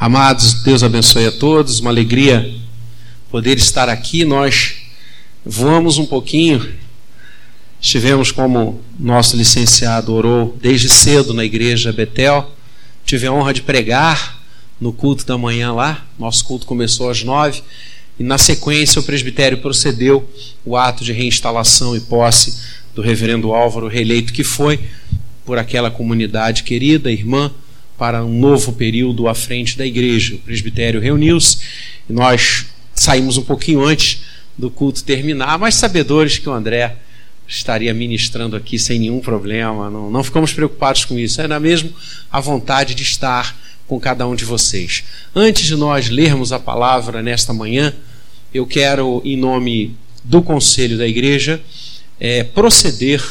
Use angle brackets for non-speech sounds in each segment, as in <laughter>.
Amados, Deus abençoe a todos, uma alegria poder estar aqui. Nós voamos um pouquinho, estivemos como nosso licenciado orou desde cedo na igreja Betel. Tive a honra de pregar no culto da manhã lá. Nosso culto começou às nove e na sequência o presbitério procedeu o ato de reinstalação e posse do reverendo Álvaro reeleito que foi por aquela comunidade querida, irmã para um novo período à frente da igreja. O presbitério reuniu-se e nós saímos um pouquinho antes do culto terminar, mas sabedores que o André estaria ministrando aqui sem nenhum problema, não, não ficamos preocupados com isso, era mesmo a vontade de estar com cada um de vocês. Antes de nós lermos a palavra nesta manhã, eu quero, em nome do conselho da igreja, é, proceder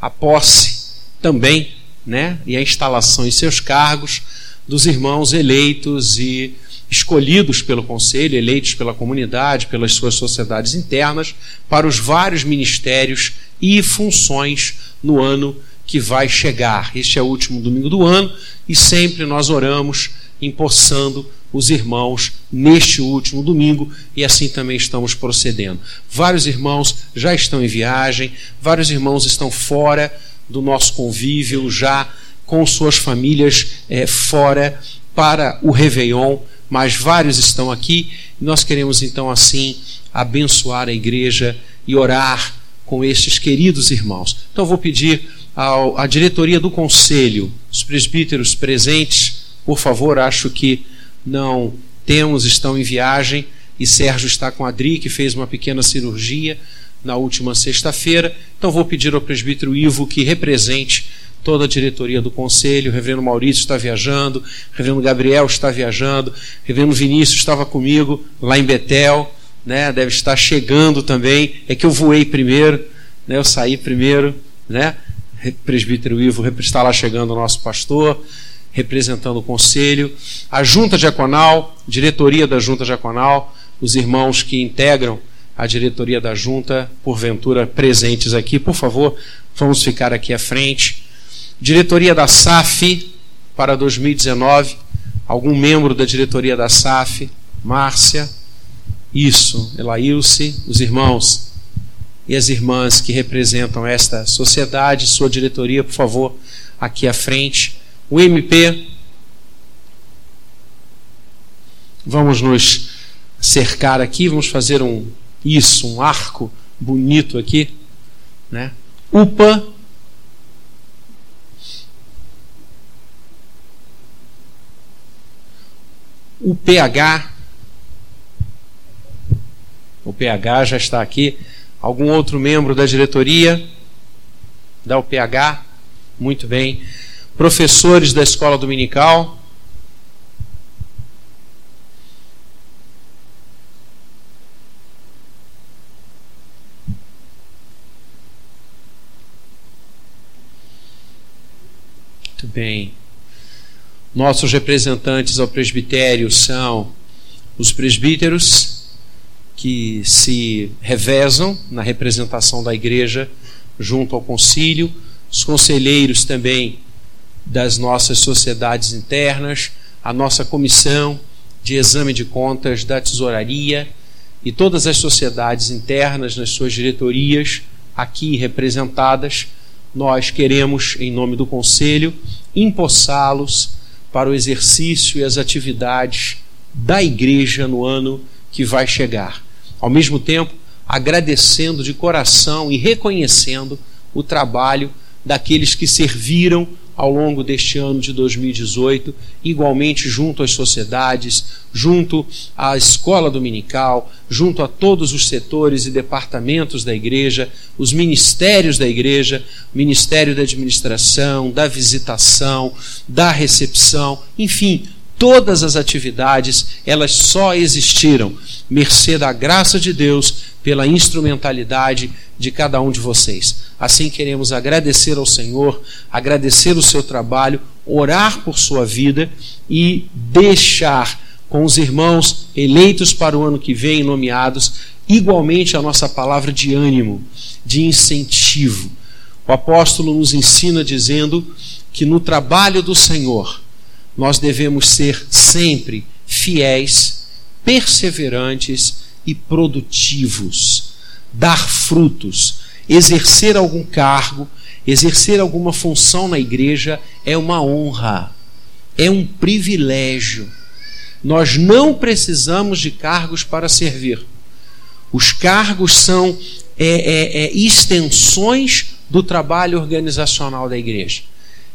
à posse também né, e a instalação em seus cargos dos irmãos eleitos e escolhidos pelo conselho, eleitos pela comunidade, pelas suas sociedades internas, para os vários ministérios e funções no ano que vai chegar. Este é o último domingo do ano e sempre nós oramos empossando os irmãos neste último domingo e assim também estamos procedendo. Vários irmãos já estão em viagem, vários irmãos estão fora do nosso convívio, já com suas famílias é, fora para o Réveillon, mas vários estão aqui nós queremos então assim abençoar a igreja e orar com estes queridos irmãos. Então vou pedir ao, à diretoria do conselho, os presbíteros presentes, por favor, acho que não temos, estão em viagem e Sérgio está com a Adri, que fez uma pequena cirurgia na última sexta-feira. Então vou pedir ao presbítero Ivo que represente toda a diretoria do conselho. O reverendo Maurício está viajando, o reverendo Gabriel está viajando, o reverendo Vinícius estava comigo lá em Betel, né? deve estar chegando também. É que eu voei primeiro, né? eu saí primeiro. Né? Presbítero Ivo está lá chegando o nosso pastor, representando o conselho. A junta diaconal, diretoria da junta diaconal, os irmãos que integram a diretoria da junta, porventura presentes aqui, por favor, vamos ficar aqui à frente. Diretoria da SAF para 2019, algum membro da diretoria da SAF, Márcia, isso, Elailce, os irmãos e as irmãs que representam esta sociedade, sua diretoria, por favor, aqui à frente. O MP, vamos nos cercar aqui, vamos fazer um isso, um arco bonito aqui, né? UPA o PH o PH já está aqui. Algum outro membro da diretoria da UPH? Muito bem. Professores da escola dominical? Muito bem. Nossos representantes ao presbitério são os presbíteros, que se revezam na representação da igreja junto ao concílio, os conselheiros também das nossas sociedades internas, a nossa comissão de exame de contas da tesouraria e todas as sociedades internas nas suas diretorias aqui representadas nós queremos, em nome do Conselho, empossá-los para o exercício e as atividades da igreja no ano que vai chegar. Ao mesmo tempo, agradecendo de coração e reconhecendo o trabalho daqueles que serviram ao longo deste ano de 2018, igualmente junto às sociedades, junto à escola dominical, junto a todos os setores e departamentos da igreja, os ministérios da igreja, Ministério da Administração, da Visitação, da Recepção, enfim, todas as atividades, elas só existiram mercê da graça de Deus pela instrumentalidade de cada um de vocês. Assim queremos agradecer ao Senhor, agradecer o seu trabalho, orar por sua vida e deixar com os irmãos eleitos para o ano que vem, nomeados, igualmente a nossa palavra de ânimo, de incentivo. O apóstolo nos ensina dizendo que no trabalho do Senhor nós devemos ser sempre fiéis, perseverantes e produtivos, dar frutos, exercer algum cargo, exercer alguma função na igreja é uma honra, é um privilégio. Nós não precisamos de cargos para servir. Os cargos são é, é, é, extensões do trabalho organizacional da igreja.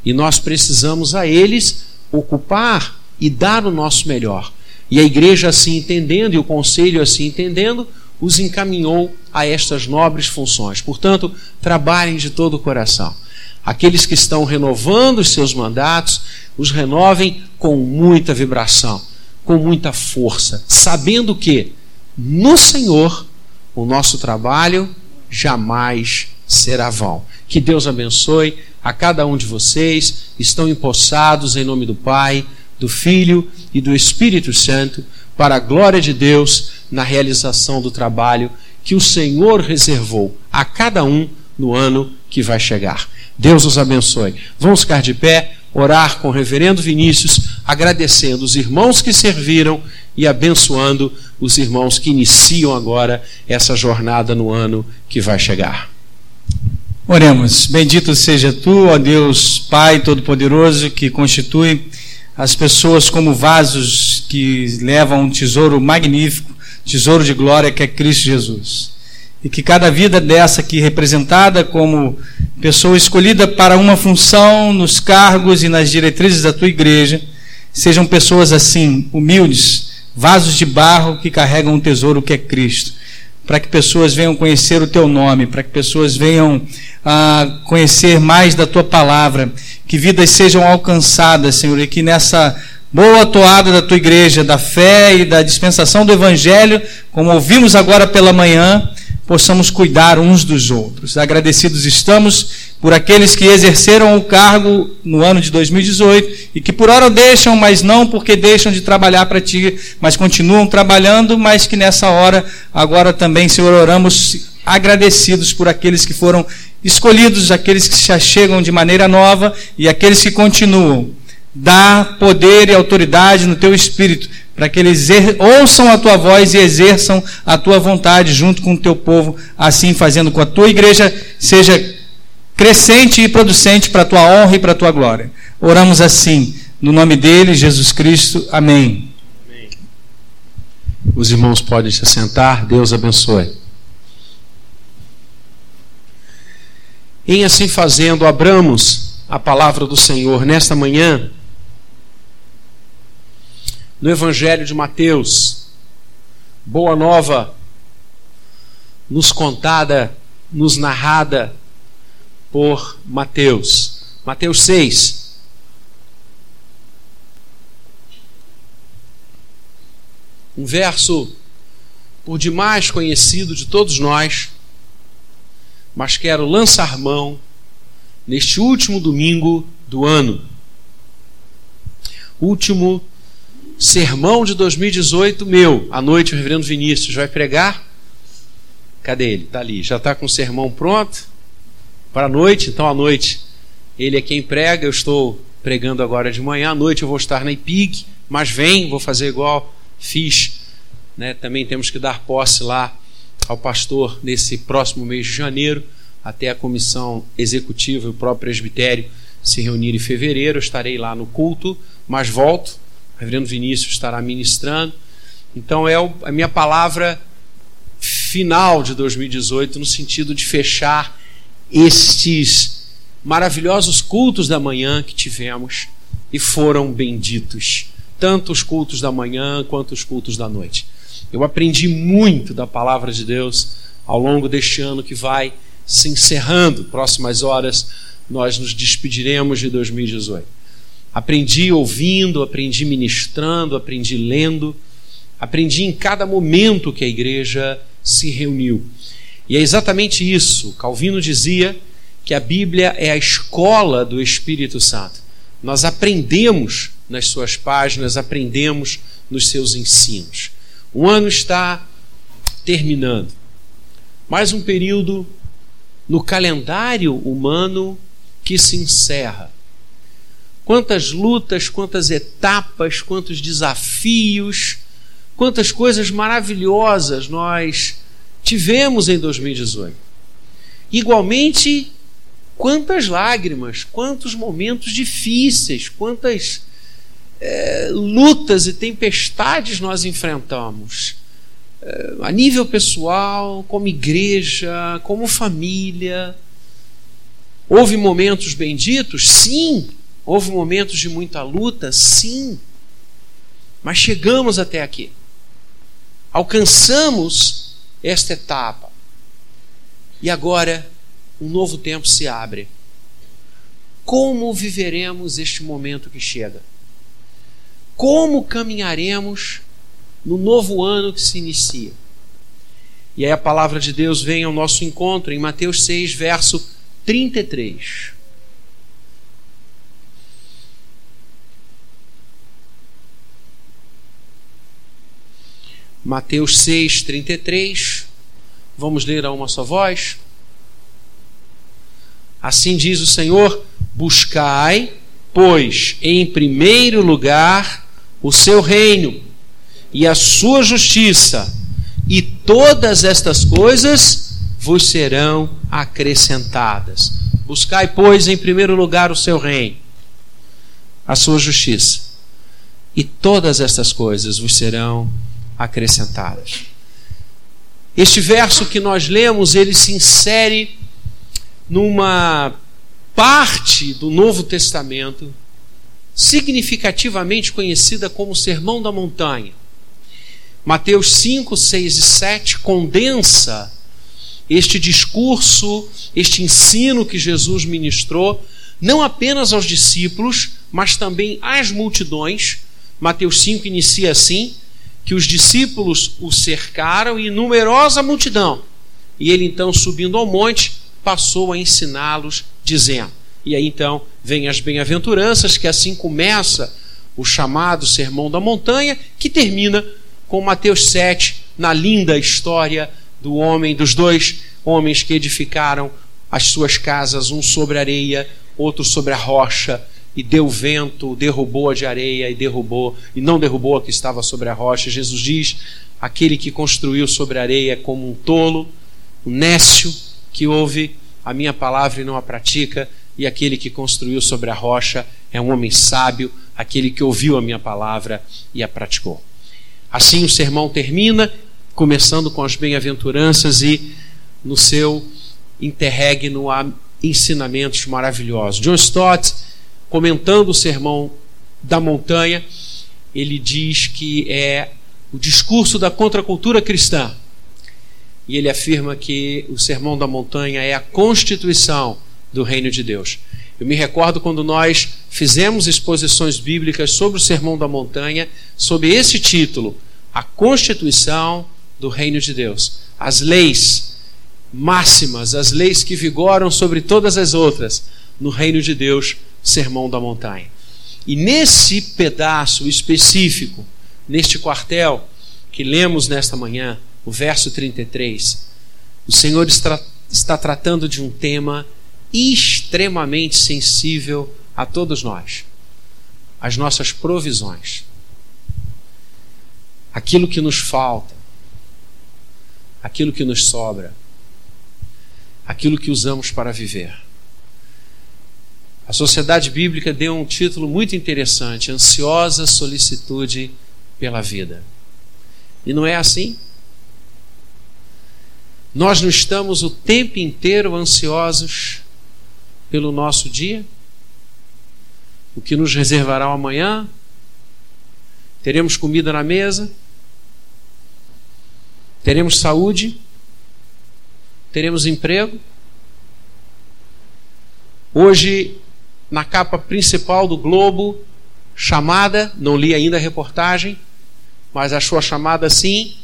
E nós precisamos a eles ocupar e dar o nosso melhor. E a igreja, assim entendendo, e o conselho, assim entendendo, os encaminhou a estas nobres funções. Portanto, trabalhem de todo o coração. Aqueles que estão renovando os seus mandatos, os renovem com muita vibração, com muita força, sabendo que no Senhor o nosso trabalho jamais será vão. Que Deus abençoe a cada um de vocês. Estão empossados em nome do Pai, do Filho e do Espírito Santo, para a glória de Deus na realização do trabalho que o Senhor reservou a cada um no ano que vai chegar. Deus os abençoe. Vamos ficar de pé, orar com o reverendo Vinícius, agradecendo os irmãos que serviram e abençoando os irmãos que iniciam agora essa jornada no ano que vai chegar. Oremos. Bendito seja tu, ó Deus, Pai Todo-Poderoso, que constitui as pessoas como vasos que levam um tesouro magnífico, tesouro de glória que é Cristo Jesus. E que cada vida dessa aqui representada como pessoa escolhida para uma função nos cargos e nas diretrizes da tua igreja, sejam pessoas assim, humildes, vasos de barro que carregam um tesouro que é Cristo para que pessoas venham conhecer o teu nome, para que pessoas venham a conhecer mais da tua palavra, que vidas sejam alcançadas, Senhor, e que nessa boa toada da tua igreja, da fé e da dispensação do evangelho, como ouvimos agora pela manhã, possamos cuidar uns dos outros. Agradecidos estamos por aqueles que exerceram o cargo no ano de 2018 e que por hora deixam, mas não porque deixam de trabalhar para ti, mas continuam trabalhando, mas que nessa hora, agora também, Senhor, oramos agradecidos por aqueles que foram escolhidos, aqueles que se achegam de maneira nova e aqueles que continuam. Dá poder e autoridade no teu espírito para que eles ouçam a tua voz e exerçam a tua vontade junto com o teu povo, assim fazendo com a tua igreja seja crescente e producente para a tua honra e para a tua glória. Oramos assim, no nome dele, Jesus Cristo. Amém. Amém. Os irmãos podem se assentar, Deus abençoe. Em assim fazendo, abramos a palavra do Senhor nesta manhã no Evangelho de Mateus. Boa nova, nos contada, nos narrada por Mateus. Mateus 6. Um verso por demais conhecido de todos nós, mas quero lançar mão neste último domingo do ano. Último sermão de 2018 meu. À noite o reverendo Vinícius vai pregar. Cadê ele? Está ali. Já está com o sermão pronto para a noite. Então, à noite, ele é quem prega. Eu estou pregando agora de manhã. À noite eu vou estar na IPIG, mas vem, vou fazer igual fiz. Né? Também temos que dar posse lá ao pastor nesse próximo mês de janeiro, até a comissão executiva e o próprio presbitério se reunir em fevereiro. Eu estarei lá no culto, mas volto reverendo Vinícius estará ministrando. Então é a minha palavra final de 2018 no sentido de fechar estes maravilhosos cultos da manhã que tivemos e foram benditos, tanto os cultos da manhã quanto os cultos da noite. Eu aprendi muito da palavra de Deus ao longo deste ano que vai se encerrando. Próximas horas nós nos despediremos de 2018. Aprendi ouvindo, aprendi ministrando, aprendi lendo, aprendi em cada momento que a igreja se reuniu. E é exatamente isso. Calvino dizia que a Bíblia é a escola do Espírito Santo. Nós aprendemos nas suas páginas, aprendemos nos seus ensinos. O ano está terminando. Mais um período no calendário humano que se encerra Quantas lutas, quantas etapas, quantos desafios, quantas coisas maravilhosas nós tivemos em 2018. Igualmente, quantas lágrimas, quantos momentos difíceis, quantas é, lutas e tempestades nós enfrentamos. É, a nível pessoal, como igreja, como família. Houve momentos benditos? Sim. Houve momentos de muita luta? Sim. Mas chegamos até aqui. Alcançamos esta etapa. E agora um novo tempo se abre. Como viveremos este momento que chega? Como caminharemos no novo ano que se inicia? E aí a palavra de Deus vem ao nosso encontro em Mateus 6, verso 33. Mateus 6, 33. Vamos ler a uma só voz. Assim diz o Senhor: Buscai, pois, em primeiro lugar o seu reino e a sua justiça, e todas estas coisas vos serão acrescentadas. Buscai, pois, em primeiro lugar o seu reino, a sua justiça, e todas estas coisas vos serão acrescentadas. Este verso que nós lemos, ele se insere numa parte do Novo Testamento significativamente conhecida como Sermão da Montanha. Mateus 5, 6 e 7 condensa este discurso, este ensino que Jesus ministrou, não apenas aos discípulos, mas também às multidões. Mateus 5 inicia assim: que os discípulos o cercaram e numerosa multidão. E ele então, subindo ao monte, passou a ensiná-los, dizendo. E aí então vem as bem-aventuranças, que assim começa o chamado Sermão da Montanha, que termina com Mateus 7, na linda história do homem, dos dois homens que edificaram as suas casas, um sobre a areia, outro sobre a rocha, e deu vento, derrubou a de areia e derrubou, e não derrubou a que estava sobre a rocha. Jesus diz: aquele que construiu sobre a areia é como um tolo, um nécio, que ouve a minha palavra e não a pratica, e aquele que construiu sobre a rocha é um homem sábio, aquele que ouviu a minha palavra e a praticou. Assim o sermão termina, começando com as bem-aventuranças e no seu interregno há ensinamentos maravilhosos. John Stott, comentando o sermão da montanha, ele diz que é o discurso da contracultura cristã e ele afirma que o Sermão da Montanha é a constituição do reino de Deus. Eu me recordo quando nós fizemos exposições bíblicas sobre o Sermão da Montanha, sob esse título, A Constituição do Reino de Deus. As leis máximas, as leis que vigoram sobre todas as outras no reino de Deus, Sermão da Montanha. E nesse pedaço específico, neste quartel que lemos nesta manhã, o verso 33, o Senhor está, está tratando de um tema extremamente sensível a todos nós: as nossas provisões. Aquilo que nos falta, aquilo que nos sobra, aquilo que usamos para viver. A sociedade bíblica deu um título muito interessante: Ansiosa Solicitude pela Vida. E não é assim? Nós não estamos o tempo inteiro ansiosos pelo nosso dia? O que nos reservará amanhã? Teremos comida na mesa? Teremos saúde? Teremos emprego? Hoje, na capa principal do Globo, chamada, não li ainda a reportagem, mas achou a chamada assim,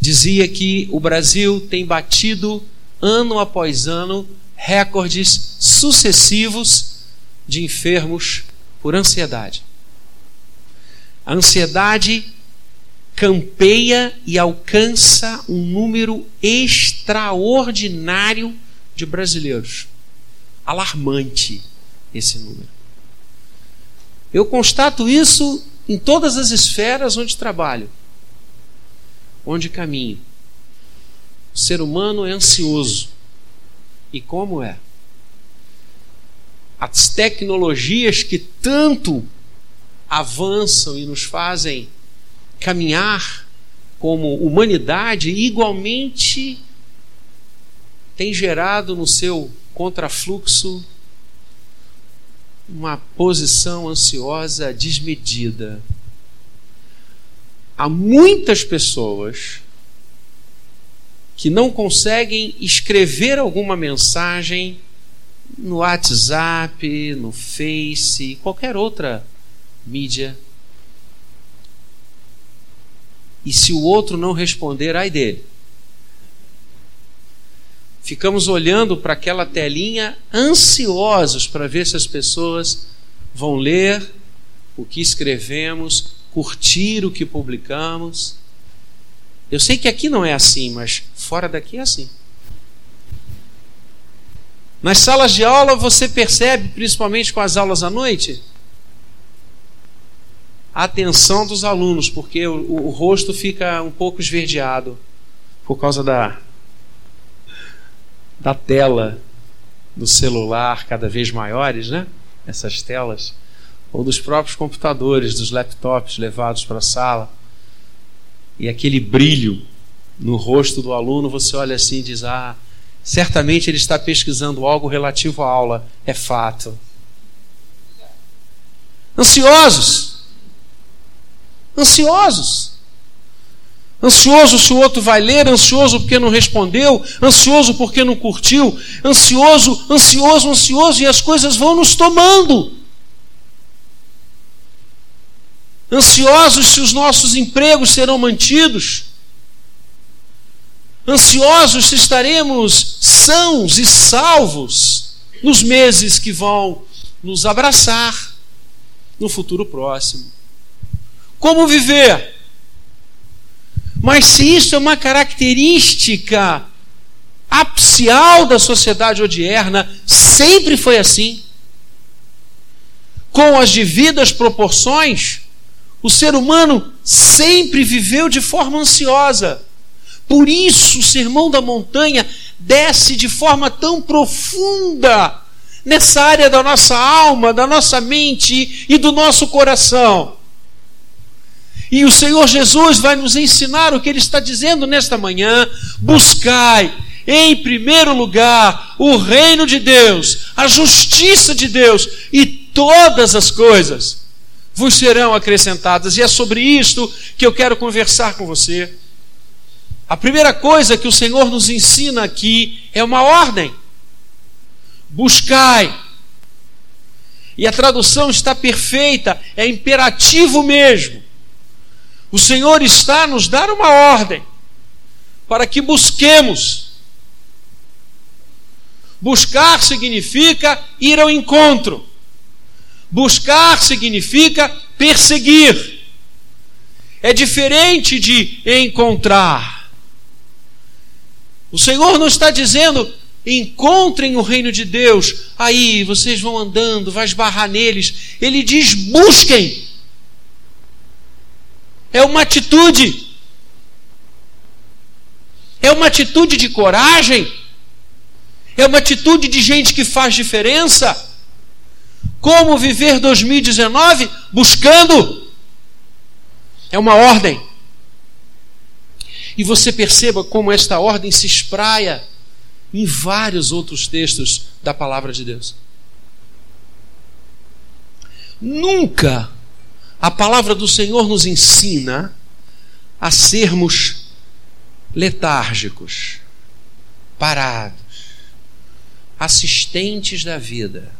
dizia que o Brasil tem batido ano após ano recordes sucessivos de enfermos por ansiedade. A ansiedade campeia e alcança um número extraordinário de brasileiros. Alarmante esse número. Eu constato isso em todas as esferas onde trabalho, onde caminho. O ser humano é ansioso. E como é? As tecnologias que tanto avançam e nos fazem caminhar como humanidade, igualmente tem gerado no seu contrafluxo uma posição ansiosa desmedida. Há muitas pessoas que não conseguem escrever alguma mensagem no WhatsApp, no Face, qualquer outra mídia. E se o outro não responder, ai dele. Ficamos olhando para aquela telinha ansiosos para ver se as pessoas vão ler o que escrevemos, curtir o que publicamos. Eu sei que aqui não é assim, mas fora daqui é assim. Nas salas de aula você percebe, principalmente com as aulas à noite, a atenção dos alunos, porque o, o, rosto fica um pouco esverdeado por causa da, da tela do celular cada vez maiores, né? Essas telas, ou dos próprios computadores, dos laptops levados para a sala e aquele brilho no rosto do aluno, você olha assim e diz: Ah, certamente ele está pesquisando algo relativo à aula. É fato. Ansiosos. Ansiosos. Ansioso se o outro vai ler, ansioso porque não respondeu, ansioso porque não curtiu, ansioso, ansioso, ansioso, e as coisas vão nos tomando. ansiosos se os nossos empregos serão mantidos, ansiosos se estaremos sãos e salvos nos meses que vão nos abraçar no futuro próximo. Como viver? Mas se isso é uma característica apcial da sociedade odierna, sempre foi assim. Com as devidas proporções, o ser humano sempre viveu de forma ansiosa. Por isso, o sermão da montanha desce de forma tão profunda nessa área da nossa alma, da nossa mente e do nosso coração. E o Senhor Jesus vai nos ensinar o que ele está dizendo nesta manhã: buscai em primeiro lugar o reino de Deus, a justiça de Deus e todas as coisas vos serão acrescentadas. E é sobre isto que eu quero conversar com você. A primeira coisa que o Senhor nos ensina aqui é uma ordem: buscai. E a tradução está perfeita, é imperativo mesmo. O Senhor está a nos dar uma ordem para que busquemos. Buscar significa ir ao encontro. Buscar significa perseguir. É diferente de encontrar. O Senhor não está dizendo encontrem o reino de Deus, aí vocês vão andando, vai esbarrar neles. Ele diz busquem. É uma atitude. É uma atitude de coragem. É uma atitude de gente que faz diferença. Como viver 2019? Buscando. É uma ordem. E você perceba como esta ordem se espraia em vários outros textos da palavra de Deus. Nunca a palavra do Senhor nos ensina a sermos letárgicos, parados, assistentes da vida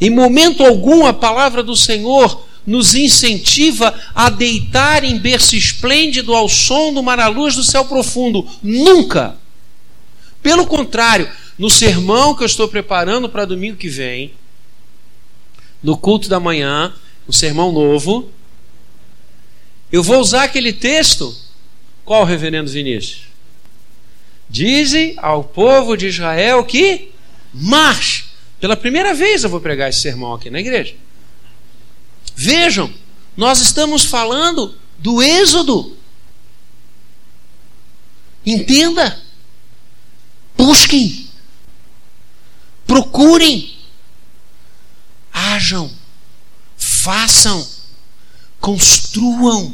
em momento algum a palavra do Senhor nos incentiva a deitar em berço esplêndido ao som do mar à luz do céu profundo. Nunca! Pelo contrário, no sermão que eu estou preparando para domingo que vem, no culto da manhã, um sermão novo, eu vou usar aquele texto. Qual, reverendo Vinícius? Dize ao povo de Israel que marche pela primeira vez eu vou pregar esse sermão aqui na igreja. Vejam, nós estamos falando do Êxodo. Entenda. Busquem. Procurem. Hajam. Façam. Construam.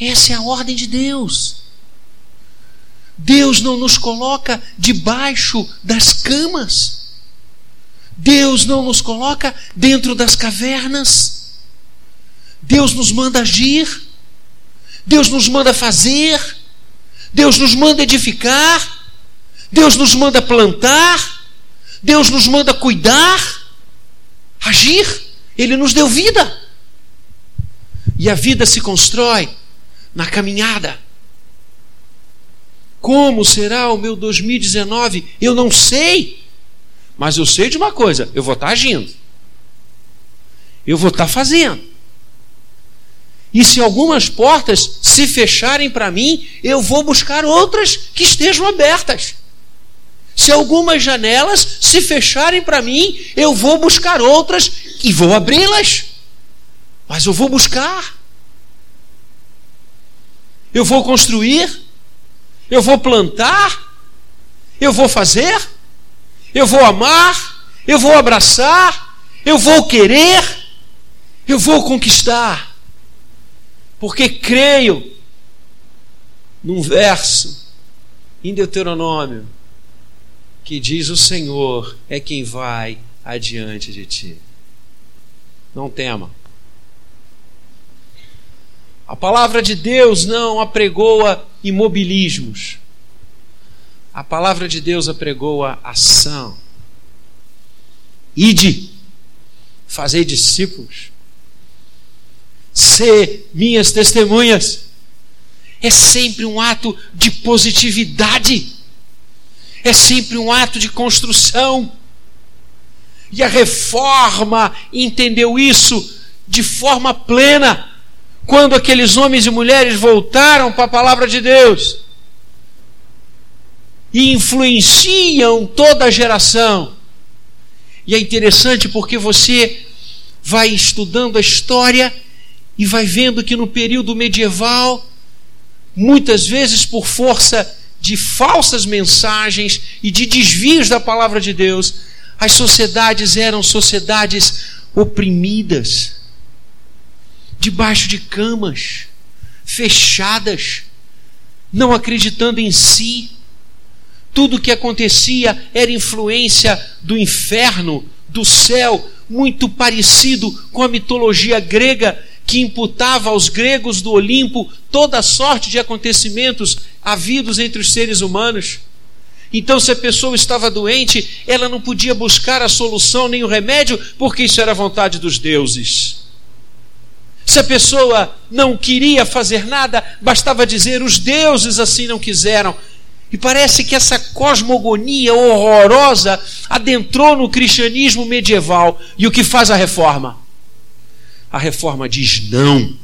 Essa é a ordem de Deus. Deus não nos coloca debaixo das camas. Deus não nos coloca dentro das cavernas. Deus nos manda agir. Deus nos manda fazer. Deus nos manda edificar. Deus nos manda plantar. Deus nos manda cuidar. Agir. Ele nos deu vida. E a vida se constrói na caminhada. Como será o meu 2019? Eu não sei. Mas eu sei de uma coisa: eu vou estar agindo. Eu vou estar fazendo. E se algumas portas se fecharem para mim, eu vou buscar outras que estejam abertas. Se algumas janelas se fecharem para mim, eu vou buscar outras e vou abri-las. Mas eu vou buscar. Eu vou construir eu vou plantar, eu vou fazer, eu vou amar, eu vou abraçar, eu vou querer, eu vou conquistar. Porque creio num verso em Deuteronômio que diz: O Senhor é quem vai adiante de ti. Não tema. A palavra de Deus não apregoa imobilismos. A palavra de Deus apregoa ação. Ide, fazei discípulos, ser minhas testemunhas. É sempre um ato de positividade, é sempre um ato de construção. E a reforma entendeu isso de forma plena quando aqueles homens e mulheres voltaram para a palavra de Deus e influenciam toda a geração. E é interessante porque você vai estudando a história e vai vendo que no período medieval, muitas vezes por força de falsas mensagens e de desvios da palavra de Deus, as sociedades eram sociedades oprimidas debaixo de camas, fechadas, não acreditando em si. Tudo o que acontecia era influência do inferno, do céu, muito parecido com a mitologia grega que imputava aos gregos do Olimpo toda sorte de acontecimentos havidos entre os seres humanos. Então, se a pessoa estava doente, ela não podia buscar a solução nem o remédio, porque isso era vontade dos deuses. Se a pessoa não queria fazer nada, bastava dizer: os deuses assim não quiseram. E parece que essa cosmogonia horrorosa adentrou no cristianismo medieval. E o que faz a reforma? A reforma diz não.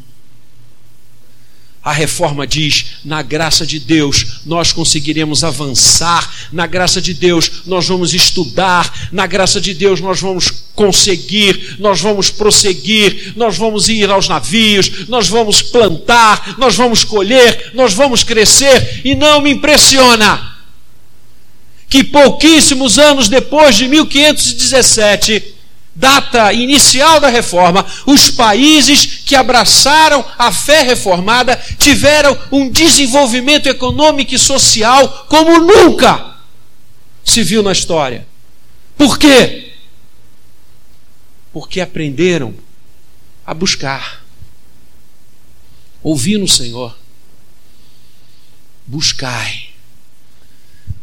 A reforma diz: na graça de Deus nós conseguiremos avançar, na graça de Deus nós vamos estudar, na graça de Deus nós vamos conseguir, nós vamos prosseguir, nós vamos ir aos navios, nós vamos plantar, nós vamos colher, nós vamos crescer, e não me impressiona que pouquíssimos anos depois de 1517, data inicial da reforma, os países que abraçaram a fé reformada tiveram um desenvolvimento econômico e social como nunca se viu na história. Por quê? Porque aprenderam a buscar, ouvir no Senhor. Buscai.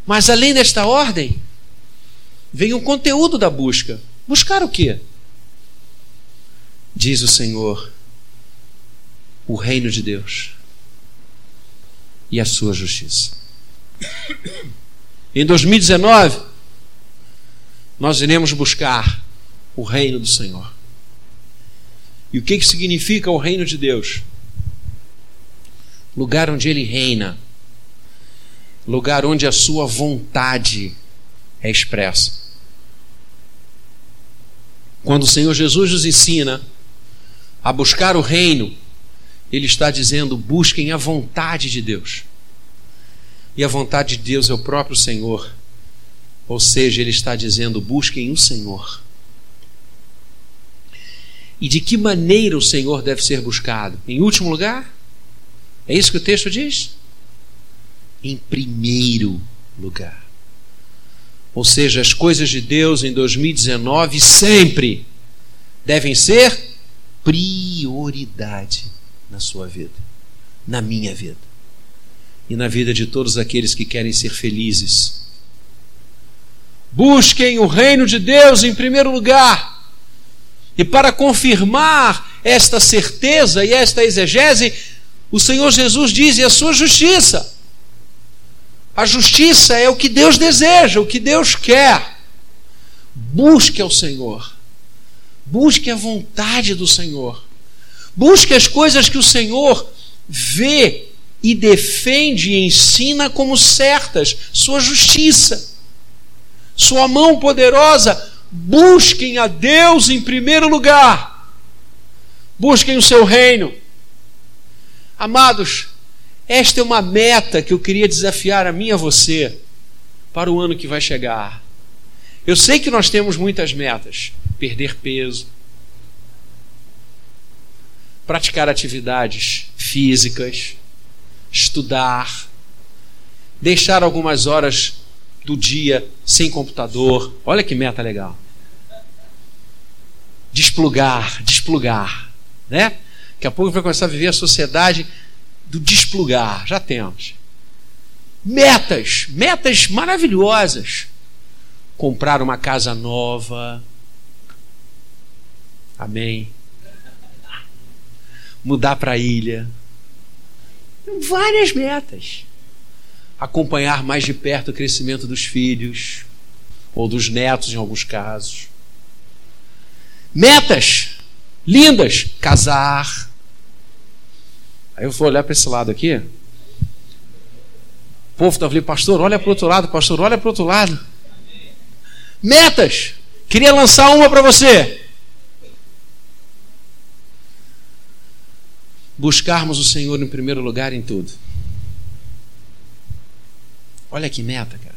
Mas além desta ordem, vem o conteúdo da busca. Buscar o quê? Diz o Senhor, o reino de Deus e a sua justiça. Em 2019, nós iremos buscar o reino do Senhor. E o que, que significa o reino de Deus? Lugar onde Ele reina, lugar onde a sua vontade é expressa. Quando o Senhor Jesus nos ensina a buscar o reino, ele está dizendo: busquem a vontade de Deus. E a vontade de Deus é o próprio Senhor. Ou seja, ele está dizendo: busquem o Senhor. E de que maneira o Senhor deve ser buscado? Em último lugar? É isso que o texto diz? Em primeiro lugar. Ou seja, as coisas de Deus em 2019 sempre devem ser prioridade na sua vida, na minha vida e na vida de todos aqueles que querem ser felizes. Busquem o reino de Deus em primeiro lugar. E para confirmar esta certeza e esta exegese, o Senhor Jesus diz: e a sua justiça. A justiça é o que Deus deseja, o que Deus quer. Busque ao Senhor. Busque a vontade do Senhor. Busque as coisas que o Senhor vê e defende e ensina como certas, sua justiça, sua mão poderosa. Busquem a Deus em primeiro lugar. Busquem o seu reino. Amados, esta é uma meta que eu queria desafiar a mim e a você para o ano que vai chegar. Eu sei que nós temos muitas metas: perder peso, praticar atividades físicas, estudar, deixar algumas horas do dia sem computador. Olha que meta legal. Desplugar, desplugar, né? Daqui a pouco vai começar a viver a sociedade do desplugar. Já temos. Metas, metas maravilhosas. Comprar uma casa nova. Amém. Mudar para a ilha várias metas. Acompanhar mais de perto o crescimento dos filhos, ou dos netos, em alguns casos. Metas lindas: casar. Aí eu vou olhar para esse lado aqui. O povo está falando, pastor, olha para o outro lado, pastor, olha para o outro lado. Metas. Queria lançar uma para você. buscarmos o Senhor em primeiro lugar em tudo. Olha que meta, cara.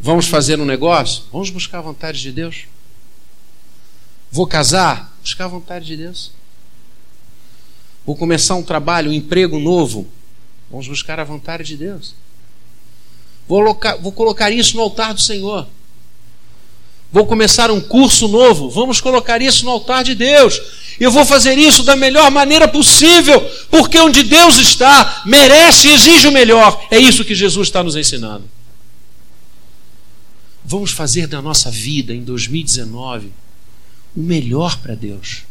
Vamos fazer um negócio? Vamos buscar a vontade de Deus. Vou casar? Buscar a vontade de Deus. Vou começar um trabalho, um emprego novo? Vamos buscar a vontade de Deus. Vou, locar, vou colocar isso no altar do Senhor. Vou começar um curso novo? Vamos colocar isso no altar de Deus. Eu vou fazer isso da melhor maneira possível, porque onde Deus está, merece e exige o melhor. É isso que Jesus está nos ensinando. Vamos fazer da nossa vida em 2019 o melhor para Deus.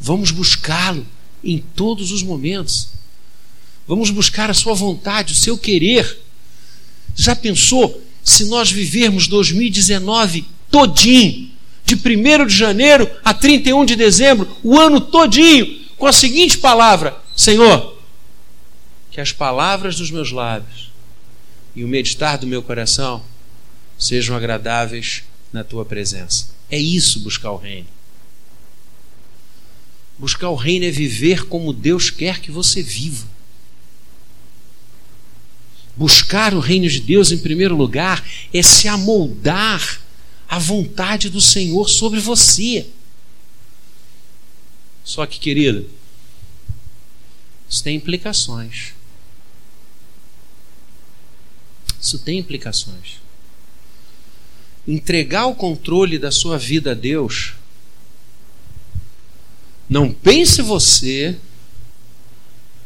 Vamos buscá-lo em todos os momentos. Vamos buscar a sua vontade, o seu querer. Já pensou se nós vivermos 2019 todinho de 1 de janeiro a 31 de dezembro, o ano todinho, com a seguinte palavra: Senhor, que as palavras dos meus lábios e o meditar do meu coração sejam agradáveis na tua presença. É isso buscar o reino. Buscar o reino é viver como Deus quer que você viva. Buscar o reino de Deus em primeiro lugar é se amoldar a vontade do Senhor sobre você. Só que, querida, isso tem implicações. Isso tem implicações. Entregar o controle da sua vida a Deus, não pense você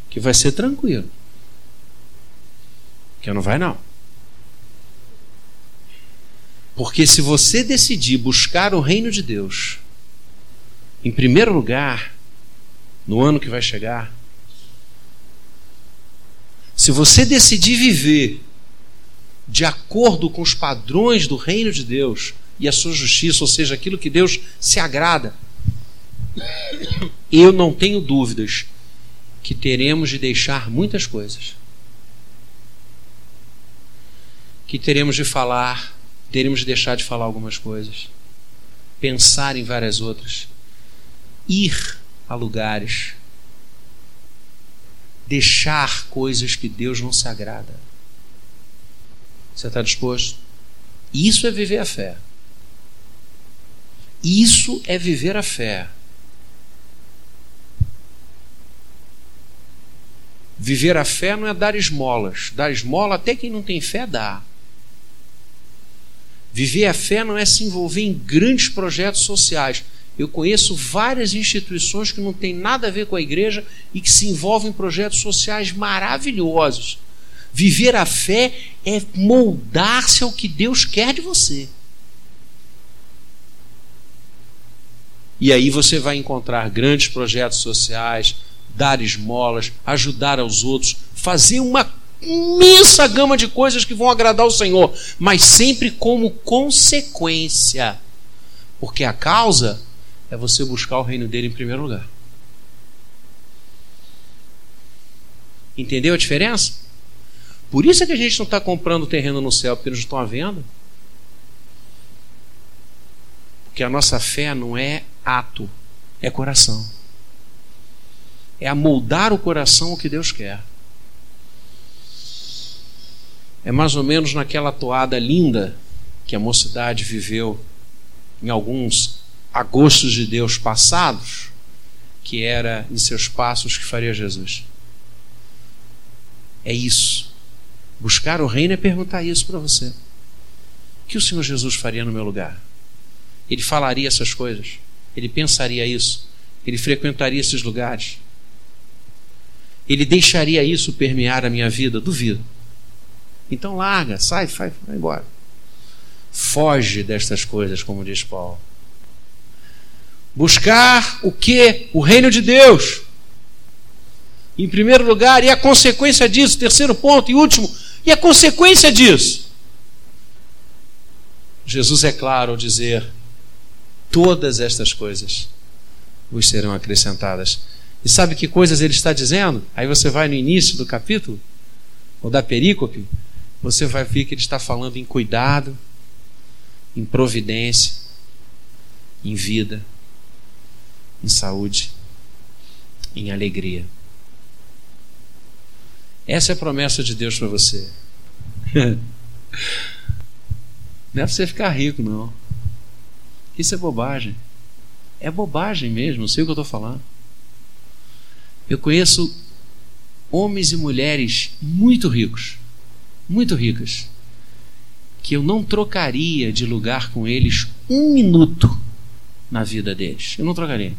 que vai ser tranquilo. Que não vai não. Porque se você decidir buscar o reino de Deus, em primeiro lugar, no ano que vai chegar, se você decidir viver de acordo com os padrões do reino de Deus e a sua justiça, ou seja, aquilo que Deus se agrada, eu não tenho dúvidas que teremos de deixar muitas coisas. Que teremos de falar teríamos de deixar de falar algumas coisas, pensar em várias outras, ir a lugares, deixar coisas que Deus não se agrada. Você está disposto? Isso é viver a fé. Isso é viver a fé. Viver a fé não é dar esmolas. Dar esmola até quem não tem fé dá. Viver a fé não é se envolver em grandes projetos sociais. Eu conheço várias instituições que não têm nada a ver com a igreja e que se envolvem em projetos sociais maravilhosos. Viver a fé é moldar-se ao que Deus quer de você. E aí você vai encontrar grandes projetos sociais, dar esmolas, ajudar aos outros, fazer uma imensa gama de coisas que vão agradar o Senhor, mas sempre como consequência. Porque a causa é você buscar o reino dele em primeiro lugar. Entendeu a diferença? Por isso é que a gente não está comprando terreno no céu, porque eles estão à venda. Porque a nossa fé não é ato, é coração é amoldar o coração ao que Deus quer. É mais ou menos naquela toada linda que a mocidade viveu em alguns agostos de Deus passados, que era em seus passos que faria Jesus. É isso. Buscar o reino é perguntar isso para você. O que o Senhor Jesus faria no meu lugar? Ele falaria essas coisas? Ele pensaria isso? Ele frequentaria esses lugares? Ele deixaria isso permear a minha vida? Duvido. Então larga, sai, sai, vai embora. Foge destas coisas, como diz Paulo. Buscar o que? O reino de Deus. Em primeiro lugar, e a consequência disso, terceiro ponto e último, e a consequência disso. Jesus é claro ao dizer: todas estas coisas vos serão acrescentadas. E sabe que coisas ele está dizendo? Aí você vai no início do capítulo, ou da perícope, você vai ver que ele está falando em cuidado, em providência, em vida, em saúde, em alegria. Essa é a promessa de Deus para você. <laughs> Não é para você ficar rico, não. Isso é bobagem. É bobagem mesmo, não sei o que eu estou falando. Eu conheço homens e mulheres muito ricos, muito ricas, que eu não trocaria de lugar com eles um minuto na vida deles. Eu não trocaria.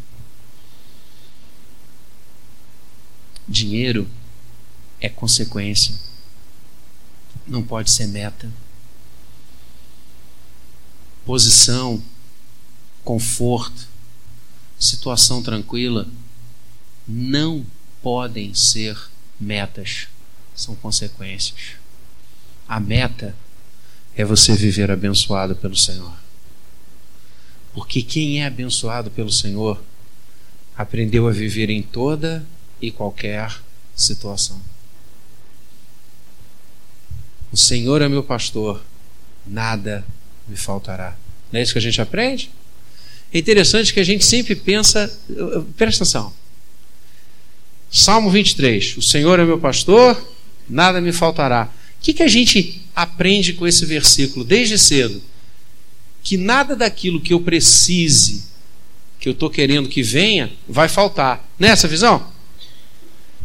Dinheiro é consequência, não pode ser meta. Posição, conforto, situação tranquila não podem ser metas, são consequências. A meta é você viver abençoado pelo Senhor. Porque quem é abençoado pelo Senhor aprendeu a viver em toda e qualquer situação. O Senhor é meu pastor, nada me faltará. Não é isso que a gente aprende? É interessante que a gente sempre pensa, presta atenção, Salmo 23. O Senhor é meu pastor, nada me faltará. O que, que a gente aprende com esse versículo desde cedo? Que nada daquilo que eu precise, que eu estou querendo que venha, vai faltar. Nessa visão?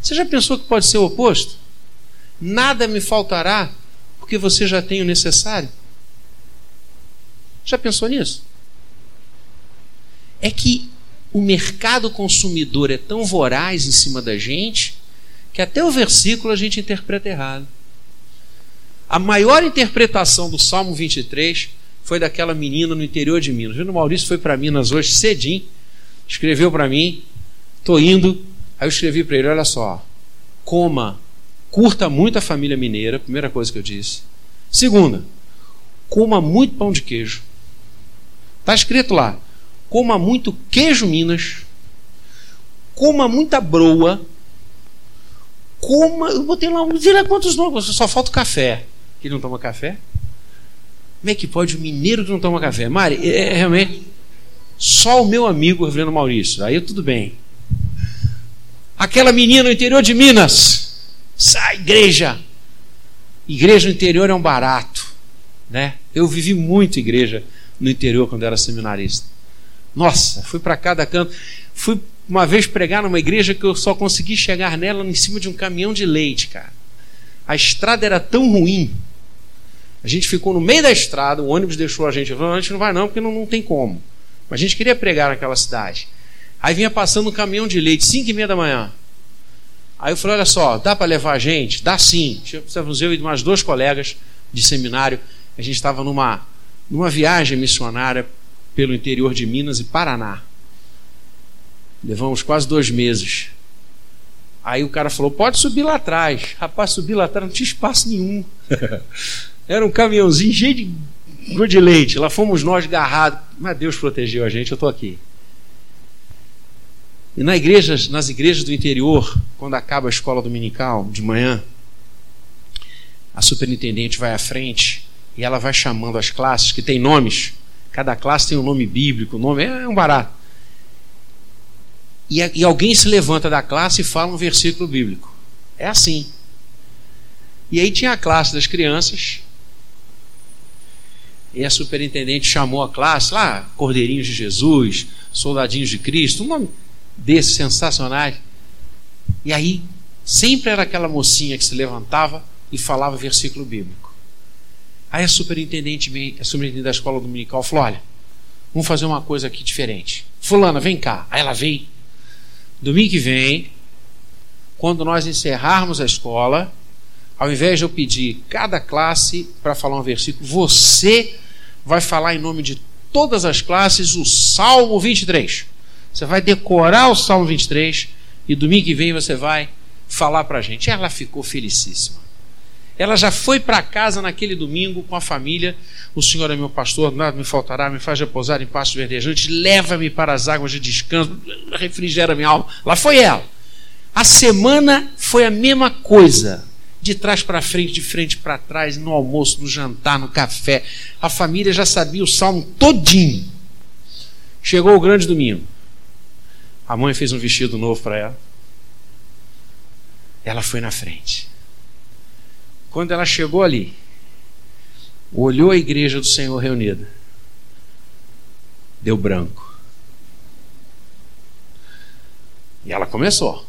Você já pensou que pode ser o oposto? Nada me faltará, porque você já tem o necessário. Já pensou nisso? É que o mercado consumidor é tão voraz em cima da gente que até o versículo a gente interpreta errado. A maior interpretação do Salmo 23 foi daquela menina no interior de Minas. O Maurício foi para Minas hoje cedinho, escreveu para mim, tô indo. Aí eu escrevi para ele: olha só, coma, curta muito a família mineira, primeira coisa que eu disse. Segunda, coma muito pão de queijo. Está escrito lá: coma muito queijo Minas, coma muita broa, coma. Eu botei lá, sei lá quantos nomes, só falta o café. Que não toma café? Como é que pode o mineiro que não toma café? Mari, é, é realmente. Só o meu amigo, reverendo Maurício. Aí tudo bem. Aquela menina no interior de Minas. Sai, igreja. Igreja no interior é um barato. Né? Eu vivi muito igreja no interior quando era seminarista. Nossa, fui para cada canto. Fui uma vez pregar numa igreja que eu só consegui chegar nela em cima de um caminhão de leite, cara. A estrada era tão ruim. A gente ficou no meio da estrada, o ônibus deixou a gente. Falou, a gente não vai não, porque não, não tem como. Mas a gente queria pregar naquela cidade. Aí vinha passando um caminhão de leite, 5 e meia da manhã. Aí eu falei, olha só, dá para levar a gente? Dá sim. Estávamos eu e mais dois colegas de seminário. A gente estava numa, numa viagem missionária pelo interior de Minas e Paraná. Levamos quase dois meses. Aí o cara falou: pode subir lá atrás. Rapaz, subir lá atrás não tinha espaço nenhum. <laughs> Era um caminhãozinho cheio de gol de leite. Lá fomos nós garrados. Mas Deus protegeu a gente, eu estou aqui. E na igreja, nas igrejas do interior, quando acaba a escola dominical de manhã, a superintendente vai à frente e ela vai chamando as classes que têm nomes. Cada classe tem um nome bíblico, o nome é um barato e, e alguém se levanta da classe e fala um versículo bíblico. É assim. E aí tinha a classe das crianças. E a superintendente chamou a classe lá, Cordeirinhos de Jesus, Soldadinhos de Cristo, um nome desses sensacionais. E aí, sempre era aquela mocinha que se levantava e falava versículo bíblico. Aí a superintendente, a superintendente da escola dominical falou: Olha, vamos fazer uma coisa aqui diferente. Fulana, vem cá. Aí ela veio Domingo que vem, quando nós encerrarmos a escola, ao invés de eu pedir cada classe para falar um versículo, você vai falar em nome de todas as classes o Salmo 23. Você vai decorar o Salmo 23 e domingo que vem você vai falar para a gente. Ela ficou felicíssima. Ela já foi para casa naquele domingo com a família. O Senhor é meu pastor, nada me faltará, me faz repousar em pastos verdejantes, leva-me para as águas de descanso, refrigera minha alma. Lá foi ela. A semana foi a mesma coisa. De trás para frente, de frente para trás, no almoço, no jantar, no café. A família já sabia o salmo todinho. Chegou o grande domingo. A mãe fez um vestido novo para ela. Ela foi na frente. Quando ela chegou ali, olhou a igreja do Senhor reunida, deu branco. E ela começou: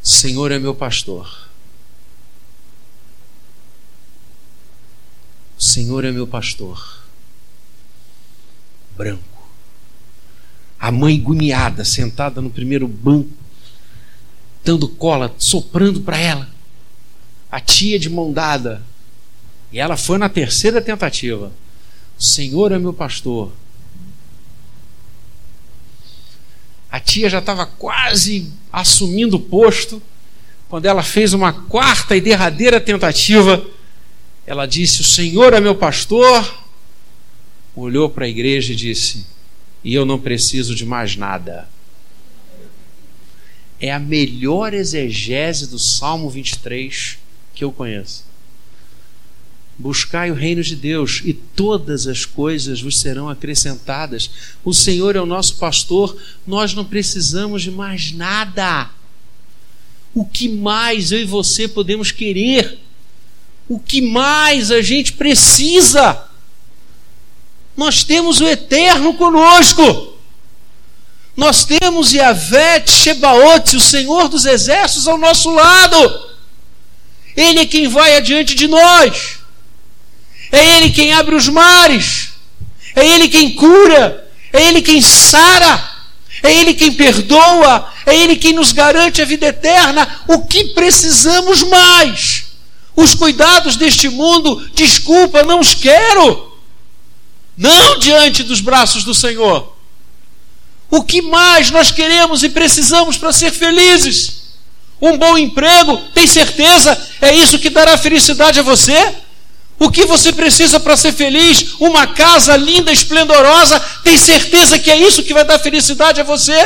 Senhor é meu pastor. Senhor é meu pastor. Branco. A mãe agoniada, sentada no primeiro banco, dando cola, soprando para ela. A tia de mão dada, e ela foi na terceira tentativa. O Senhor é meu pastor. A tia já estava quase assumindo o posto. Quando ela fez uma quarta e derradeira tentativa, ela disse: O Senhor é meu pastor. Olhou para a igreja e disse: E eu não preciso de mais nada. É a melhor exegese do Salmo 23 que eu conheço. Buscai o reino de Deus e todas as coisas vos serão acrescentadas. O Senhor é o nosso pastor, nós não precisamos de mais nada. O que mais eu e você podemos querer? O que mais a gente precisa? Nós temos o eterno conosco. Nós temos Yahvé Shebaot, o Senhor dos exércitos, ao nosso lado. Ele é quem vai adiante de nós. É Ele quem abre os mares. É Ele quem cura. É Ele quem sara. É Ele quem perdoa. É Ele quem nos garante a vida eterna. O que precisamos mais? Os cuidados deste mundo, desculpa, não os quero. Não diante dos braços do Senhor. O que mais nós queremos e precisamos para ser felizes? Um bom emprego, tem certeza? É isso que dará felicidade a você? O que você precisa para ser feliz? Uma casa linda, esplendorosa. Tem certeza que é isso que vai dar felicidade a você?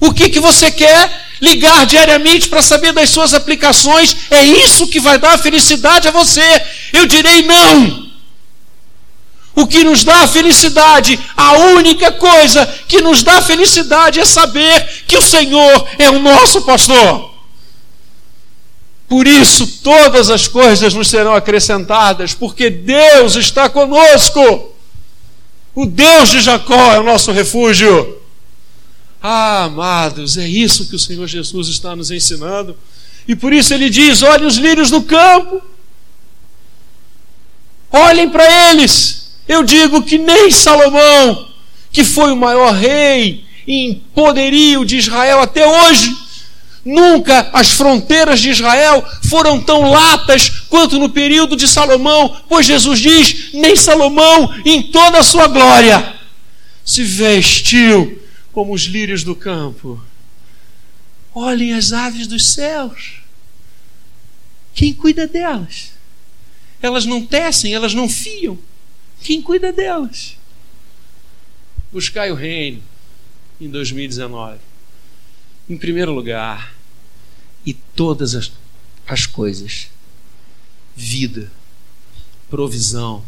O que, que você quer? Ligar diariamente para saber das suas aplicações. É isso que vai dar felicidade a você. Eu direi não. O que nos dá felicidade, a única coisa que nos dá felicidade é saber que o Senhor é o nosso pastor. Por isso, todas as coisas nos serão acrescentadas, porque Deus está conosco. O Deus de Jacó é o nosso refúgio. Ah, amados, é isso que o Senhor Jesus está nos ensinando. E por isso ele diz: olhem os lírios do campo, olhem para eles. Eu digo que nem Salomão, que foi o maior rei em poderio de Israel até hoje, Nunca as fronteiras de Israel foram tão latas quanto no período de Salomão, pois Jesus diz: nem Salomão, em toda a sua glória, se vestiu como os lírios do campo. Olhem as aves dos céus. Quem cuida delas? Elas não tecem, elas não fiam. Quem cuida delas? Buscai o reino em 2019. Em primeiro lugar, e todas as, as coisas, vida, provisão,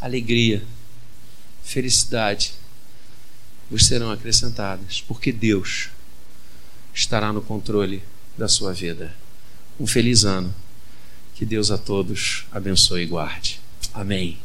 alegria, felicidade, vos serão acrescentadas, porque Deus estará no controle da sua vida. Um feliz ano. Que Deus a todos abençoe e guarde. Amém.